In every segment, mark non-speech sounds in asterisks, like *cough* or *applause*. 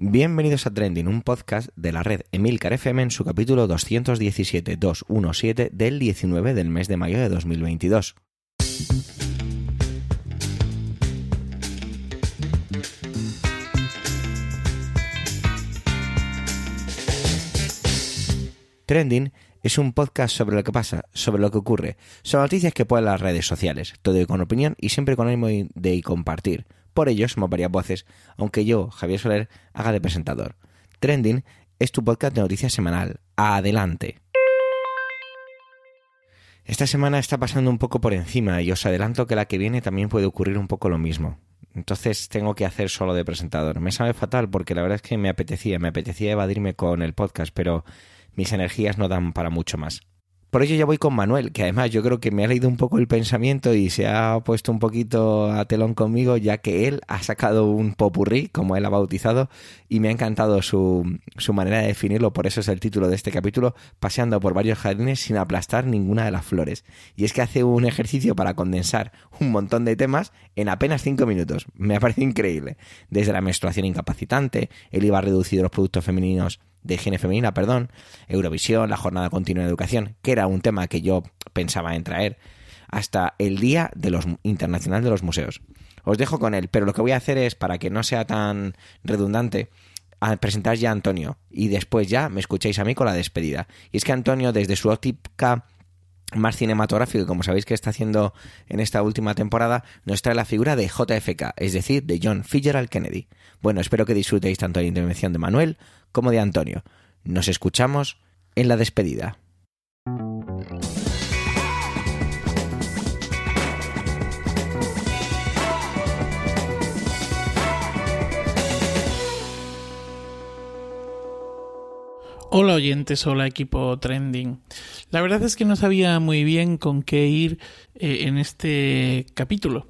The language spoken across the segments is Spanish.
Bienvenidos a Trending, un podcast de la red Emilcar FM en su capítulo 217-217 del 19 del mes de mayo de 2022. Trending es un podcast sobre lo que pasa, sobre lo que ocurre, sobre noticias que pueden las redes sociales, todo con opinión y siempre con ánimo de compartir. Por ello somos varias voces, aunque yo, Javier Soler, haga de presentador. Trending es tu podcast de noticias semanal. Adelante. Esta semana está pasando un poco por encima y os adelanto que la que viene también puede ocurrir un poco lo mismo. Entonces tengo que hacer solo de presentador. Me sabe fatal porque la verdad es que me apetecía, me apetecía evadirme con el podcast, pero mis energías no dan para mucho más. Por ello ya voy con Manuel, que además yo creo que me ha leído un poco el pensamiento y se ha puesto un poquito a telón conmigo, ya que él ha sacado un popurrí, como él ha bautizado, y me ha encantado su, su manera de definirlo, por eso es el título de este capítulo, paseando por varios jardines sin aplastar ninguna de las flores. Y es que hace un ejercicio para condensar un montón de temas en apenas cinco minutos. Me ha parecido increíble. Desde la menstruación incapacitante, el IVA reducido de los productos femeninos de higiene femenina, perdón, Eurovisión, la jornada continua de educación, que era un tema que yo pensaba en traer, hasta el Día de los Internacional de los Museos. Os dejo con él, pero lo que voy a hacer es, para que no sea tan redundante, a presentar ya a Antonio y después ya me escuchéis a mí con la despedida. Y es que Antonio, desde su óptica más cinematográfico, como sabéis que está haciendo en esta última temporada, nos trae la figura de JFK, es decir, de John Fitzgerald Kennedy. Bueno, espero que disfrutéis tanto de la intervención de Manuel como de Antonio. Nos escuchamos en la despedida. Hola oyentes, hola equipo trending. La verdad es que no sabía muy bien con qué ir eh, en este capítulo.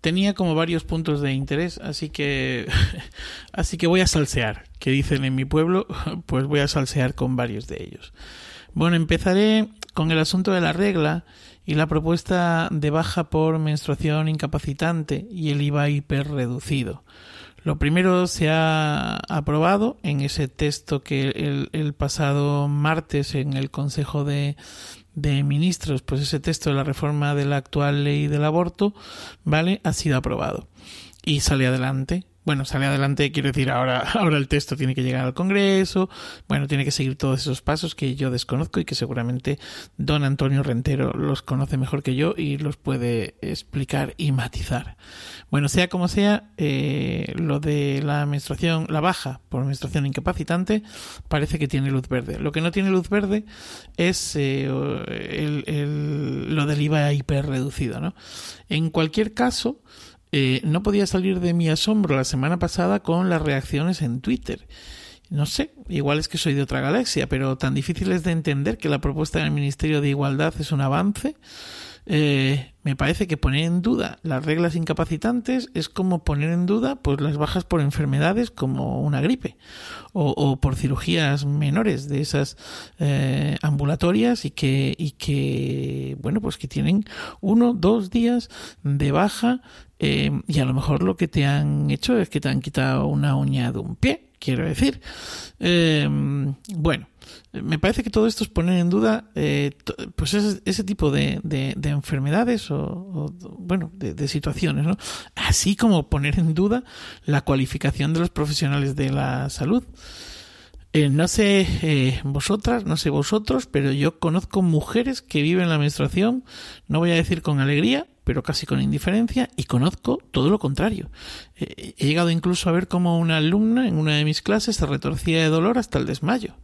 Tenía como varios puntos de interés, así que *laughs* así que voy a salsear, que dicen en mi pueblo, *laughs* pues voy a salsear con varios de ellos. Bueno, empezaré con el asunto de la regla y la propuesta de baja por menstruación incapacitante y el IVA hiperreducido. Lo primero se ha aprobado en ese texto que el, pasado martes en el Consejo de, de Ministros, pues ese texto de la reforma de la actual ley del aborto, ¿vale? Ha sido aprobado. Y sale adelante bueno, sale adelante, quiero decir, ahora, *laughs* ahora el texto tiene que llegar al Congreso, bueno, tiene que seguir todos esos pasos que yo desconozco y que seguramente don Antonio Rentero los conoce mejor que yo y los puede explicar y matizar. Bueno, sea como sea, eh, lo de la menstruación, la baja por menstruación incapacitante, parece que tiene luz verde. Lo que no tiene luz verde es eh, el, lo del IVA hiper reducido, ¿no? En cualquier caso, eh, no podía salir de mi asombro la semana pasada con las reacciones en Twitter. No sé, igual es que soy de otra galaxia, pero tan difícil es de entender que la propuesta del Ministerio de Igualdad es un avance. Eh, me parece que poner en duda las reglas incapacitantes es como poner en duda pues las bajas por enfermedades como una gripe o, por cirugías menores de esas eh, ambulatorias y que y que bueno pues que tienen uno dos días de baja eh, y a lo mejor lo que te han hecho es que te han quitado una uña de un pie quiero decir eh, bueno me parece que todo esto es poner en duda eh, pues ese, tipo de, enfermedades o, bueno de, situaciones ¿no? así como poner en duda la cualificación de los profesionales de la salud eh, no sé eh, vosotras, no sé vosotros, pero yo conozco mujeres que viven la menstruación, no voy a decir con alegría, pero casi con indiferencia, y conozco todo lo contrario. he llegado incluso a ver cómo una alumna en una de mis clases se retorcía de dolor hasta el desmayo.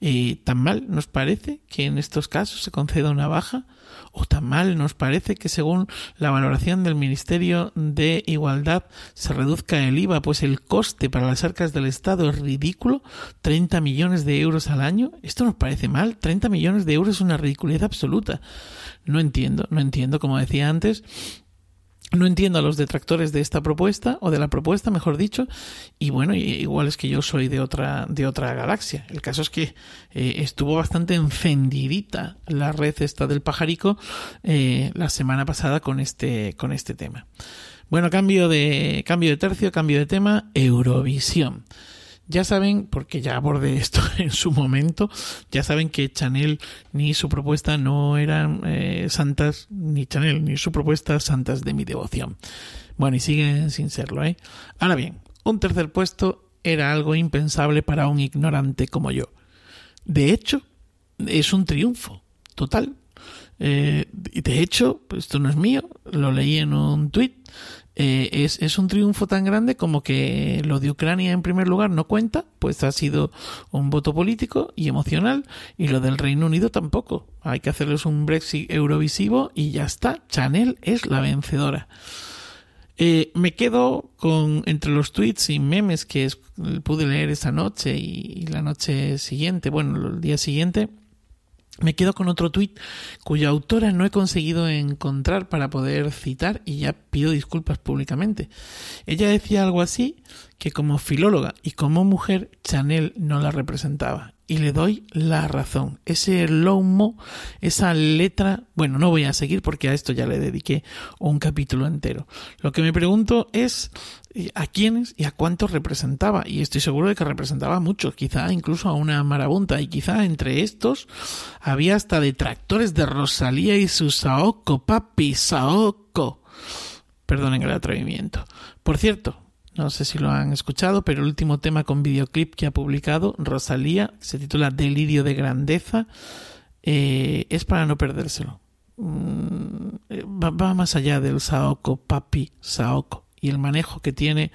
¿Y tan mal nos parece que en estos casos se conceda una baja? ¿O tan mal nos parece que según la valoración del Ministerio de Igualdad se reduzca el IVA, pues el coste para las arcas del Estado es ridículo? ¿30 millones de euros al año? ¿Esto nos parece mal? 30 millones de euros es una ridiculez absoluta. No entiendo, no entiendo, como decía antes, no entiendo a los detractores de esta propuesta, o de la propuesta, mejor dicho, y bueno, igual es que yo soy de otra, de otra galaxia. El caso es que eh, estuvo bastante encendidita la red esta del pajarico eh, la semana pasada con este, con este tema. Bueno, cambio de, cambio de tercio, cambio de tema, Eurovisión. Ya saben, porque ya abordé esto *laughs* en su momento, ya saben que Chanel ni su propuesta no eran eh, santas, ni Chanel ni su propuesta santas de mi devoción. Bueno, y siguen sin serlo, ¿eh? Ahora bien, un tercer puesto era algo impensable para un ignorante como yo. De hecho, es un triunfo total. Eh, de hecho, esto no es mío, lo leí en un tuit. Eh, es, es, un triunfo tan grande como que lo de Ucrania en primer lugar no cuenta, pues ha sido un voto político y emocional, y lo del Reino Unido tampoco. Hay que hacerles un Brexit eurovisivo y ya está. Chanel es la vencedora. Eh, me quedo con entre los tweets y memes que pude leer esa noche y, la noche siguiente, bueno, el día siguiente. Me quedo con otro tuit cuya autora no he conseguido encontrar para poder citar y ya pido disculpas públicamente. Ella decía algo así que como filóloga y como mujer Chanel no la representaba y le doy la razón. Ese lomo, esa letra, bueno, no voy a seguir porque a esto ya le dediqué un capítulo entero. Lo que me pregunto es eh, a quiénes y a cuántos representaba. Y estoy seguro de que representaba a muchos, quizá incluso a una marabunta. Y quizá entre estos había hasta detractores de Rosalía y su Saoko, papi, Saoko. Perdonen el atrevimiento. Por cierto, no sé si lo han escuchado, pero el último tema con videoclip que ha publicado Rosalía, se titula Delirio de Grandeza, eh, es para no perdérselo. Mm, va, más allá del Saoko, papi Saoko, y el manejo que tiene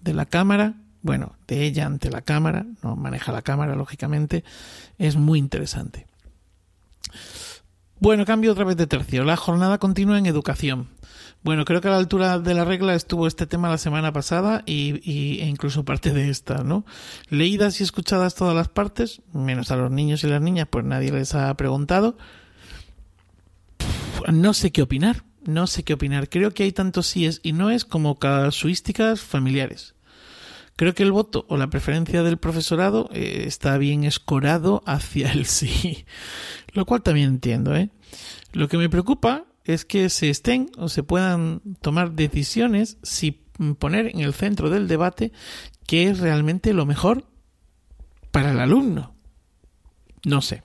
de la cámara, bueno, de ella ante la cámara, no maneja la cámara, lógicamente, es muy interesante. Bueno, cambio otra vez de tercio. La jornada continúa en educación. Bueno, creo que a la altura de la regla estuvo este tema la semana pasada y, e incluso parte de esta, ¿no? Leídas y escuchadas todas las partes, menos a los niños y las niñas, pues nadie les ha preguntado. No sé qué opinar, no sé qué opinar. Creo que hay tantos síes y no es como casuísticas familiares. Creo que el voto o la preferencia del profesorado eh, está bien escorado hacia el sí, *laughs* lo cual también entiendo, ¿eh? Lo que me preocupa es que se estén o se puedan tomar decisiones si poner en el centro del debate qué es realmente lo mejor para el alumno. No sé.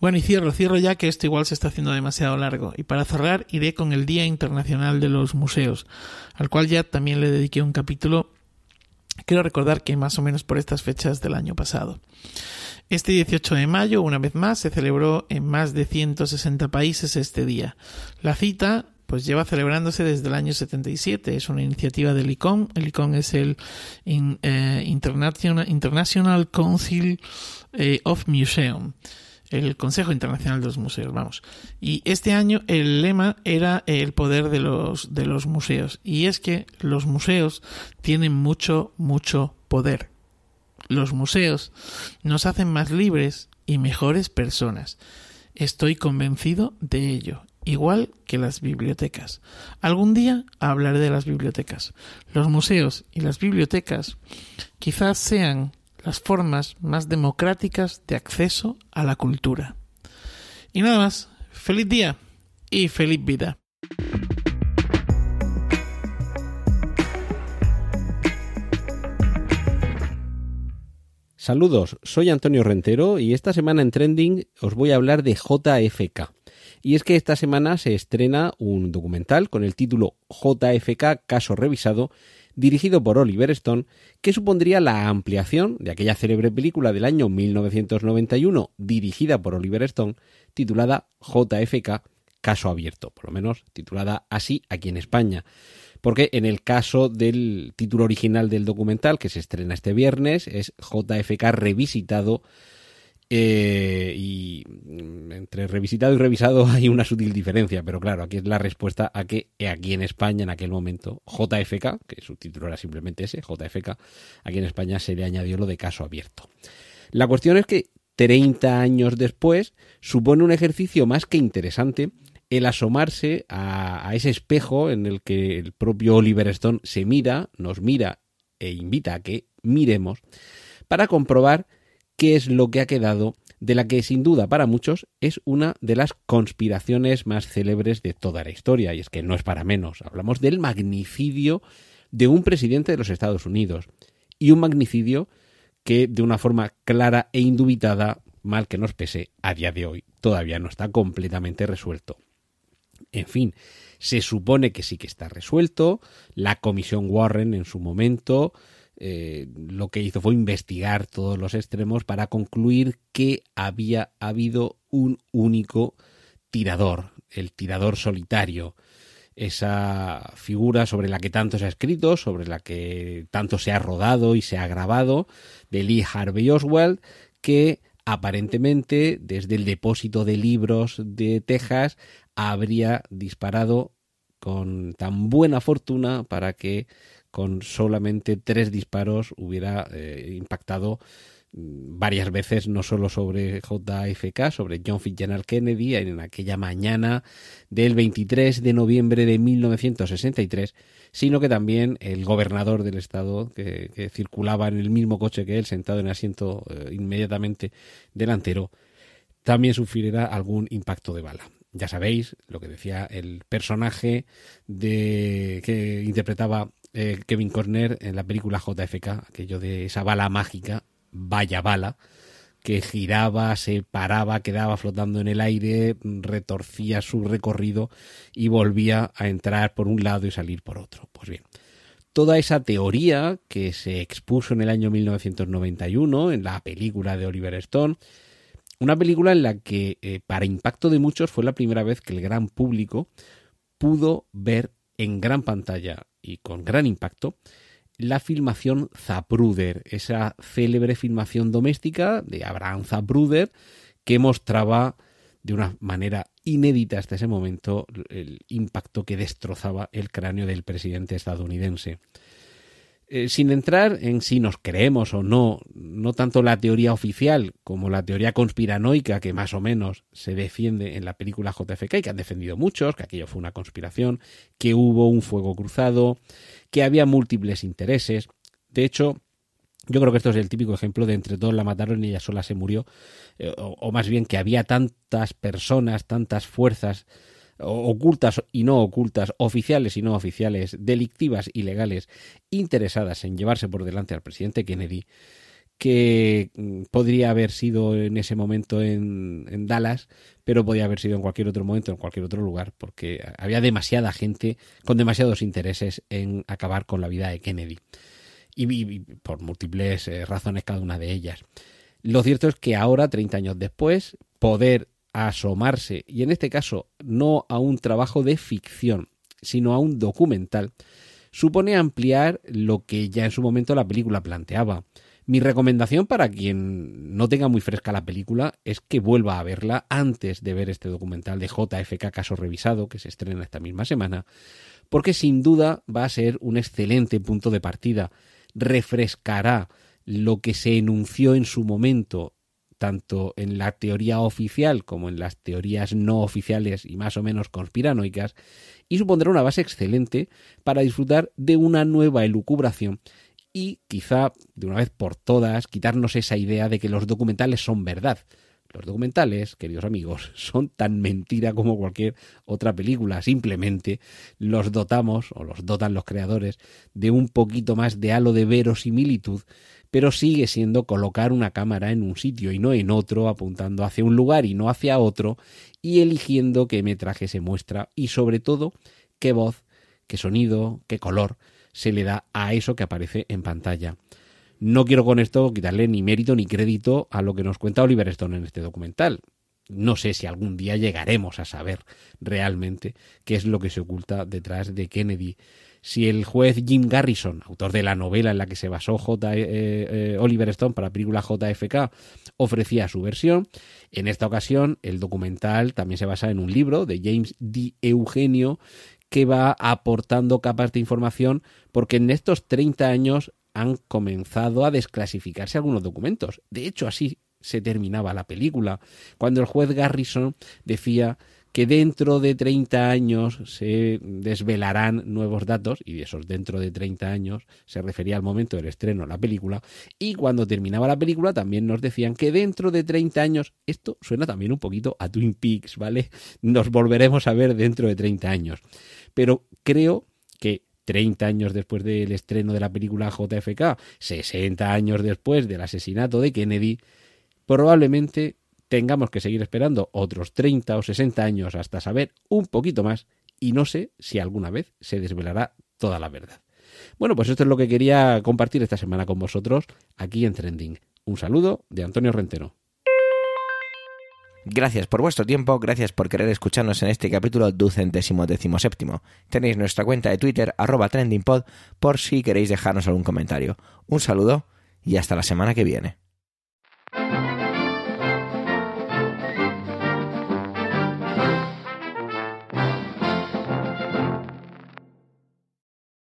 Bueno, y cierro, cierro ya que esto igual se está haciendo demasiado largo. Y para cerrar iré con el Día Internacional de los Museos, al cual ya también le dediqué un capítulo. Quiero recordar que más o menos por estas fechas del año pasado. Este 18 de mayo, una vez más, se celebró en más de 160 países este día. La cita pues lleva celebrándose desde el año 77. Es una iniciativa del ICOM. El ICOM es el eh, International, Council eh, of Museum, el Consejo Internacional de los Museos, vamos. Y este año el lema era el poder de los, de los museos. Y es que los museos tienen mucho, mucho poder los museos nos hacen más libres y mejores personas. Estoy convencido de ello, igual que las bibliotecas. Algún día hablaré de las bibliotecas. Los museos y las bibliotecas quizás sean las formas más democráticas de acceso a la cultura. Y nada más, feliz día y feliz vida. Saludos, soy Antonio Rentero y esta semana en Trending os voy a hablar de JFK. Y es que esta semana se estrena un documental con el título JFK Caso Revisado, dirigido por Oliver Stone, que supondría la ampliación de aquella célebre película del año 1991, dirigida por Oliver Stone, titulada JFK Caso Abierto, por lo menos titulada así aquí en España porque en el caso del título original del documental, que se estrena este viernes, es JFK revisitado. Eh, entre revisitado y revisado *laughs* hay una sutil diferencia, pero claro, aquí es la respuesta a que aquí en España, en aquel momento, JFK, que su título era simplemente ese, JFK, aquí en España se le añadió lo de caso abierto. La cuestión es que 30 años después supone un ejercicio más que interesante el asomarse a, ese espejo en el que el propio Oliver Stone se mira, nos mira e invita a que miremos para comprobar qué es lo que ha quedado de la que sin duda para muchos es una de las conspiraciones más célebres de toda la historia, y es que no es para menos, hablamos del magnicidio de un presidente de los Estados Unidos, y un magnicidio que de una forma clara e indubitada, mal que nos pese, a día de hoy todavía no está completamente resuelto. En fin, se supone que sí que está resuelto. La comisión Warren en su momento eh, lo que hizo fue investigar todos los extremos para concluir que había habido un único tirador, el tirador solitario, esa figura sobre la que tanto se ha escrito, sobre la que tanto se ha rodado y se ha grabado, de Lee Harvey Oswald, que aparentemente desde el depósito de libros de Texas habría disparado con tan buena fortuna para que con solamente tres disparos hubiera eh, impactado mm, varias veces no solo sobre JFK, sobre John Fitzgerald Kennedy en aquella mañana del 23 de noviembre de 1963, sino que también el gobernador del estado que, circulaba en el mismo coche que él, sentado en asiento eh, inmediatamente delantero, también sufriera algún impacto de bala. Ya sabéis lo que decía el personaje de que interpretaba eh, Kevin Corner en la película JFK, aquello de esa bala mágica, vaya bala, que giraba, se paraba, quedaba flotando en el aire, retorcía su recorrido y volvía a entrar por un lado y salir por otro. Pues bien, toda esa teoría que se expuso en el año 1991 en la película de Oliver Stone, una película en la que, eh, para impacto de muchos, fue la primera vez que el gran público pudo ver en gran pantalla y con gran impacto la filmación Zapruder, esa célebre filmación doméstica de Abraham Zapruder que mostraba de una manera inédita hasta ese momento el impacto que destrozaba el cráneo del presidente estadounidense. Eh, sin entrar en si nos creemos o no, no tanto la teoría oficial como la teoría conspiranoica que más o menos se defiende en la película JFK y que han defendido muchos, que aquello fue una conspiración, que hubo un fuego cruzado, que había múltiples intereses. De hecho, yo creo que esto es el típico ejemplo de entre todos la mataron y ella sola se murió, eh, o más bien que había tantas personas, tantas fuerzas ocultas y no ocultas, oficiales y no oficiales, delictivas y legales, interesadas en llevarse por delante al presidente Kennedy, que mm, podría haber sido en ese momento en, Dallas, pero podría haber sido en cualquier otro momento, en cualquier otro lugar, porque había demasiada gente con demasiados intereses en acabar con la vida de Kennedy. Y, por múltiples eh, razones cada una de ellas. Lo cierto es que ahora, 30 años después, poder asomarse, y en este caso no a un trabajo de ficción, sino a un documental, supone ampliar lo que ya en su momento la película planteaba. Mi recomendación para quien no tenga muy fresca la película es que vuelva a verla antes de ver este documental de JFK Caso Revisado, que se estrena esta misma semana, porque sin duda va a ser un excelente punto de partida. Refrescará lo que se enunció en su momento tanto en la teoría oficial como en las teorías no oficiales y más o menos conspiranoicas, y supondrá una base excelente para disfrutar de una nueva elucubración y quizá de una vez por todas quitarnos esa idea de que los documentales son verdad. Los documentales, queridos amigos, *laughs* son tan mentira como cualquier otra película. Simplemente los dotamos, o los dotan los creadores, de un poquito más de halo de verosimilitud pero sigue siendo colocar una cámara en un sitio y no en otro, apuntando hacia un lugar y no hacia otro, y eligiendo qué metraje se muestra y sobre todo qué voz, qué sonido, qué color se le da a eso que aparece en pantalla. No quiero con esto quitarle ni mérito ni crédito a lo que nos cuenta Oliver Stone en este documental. No sé si algún día llegaremos a saber realmente qué es lo que se oculta detrás de Kennedy si el juez Jim Garrison, autor de la novela en la que se basó J. Eh, eh, Oliver Stone para la película JFK, ofrecía su versión, en esta ocasión el documental también se basa en un libro de James D. Eugenio que va aportando capas de información porque en estos 30 años han comenzado a desclasificarse algunos documentos. De hecho, así se terminaba la película, cuando el juez Garrison decía que dentro de 30 años se desvelarán nuevos datos, y esos dentro de 30 años se refería al momento del estreno de la película, y cuando terminaba la película también nos decían que dentro de 30 años, esto suena también un poquito a Twin Peaks, ¿vale? Nos volveremos a ver dentro de 30 años. Pero creo que 30 años después del estreno de la película JFK, 60 años después del asesinato de Kennedy, probablemente tengamos que seguir esperando otros 30 o 60 años hasta saber un poquito más y no sé si alguna vez se desvelará toda la verdad. Bueno, pues esto es lo que quería compartir esta semana con vosotros aquí en Trending. Un saludo de Antonio Rentero. Gracias por vuestro tiempo, gracias por querer escucharnos en este capítulo ducentésimo décimo séptimo. Tenéis nuestra cuenta de Twitter, arroba trendingpod, por si queréis dejarnos algún comentario. Un saludo y hasta la semana que viene.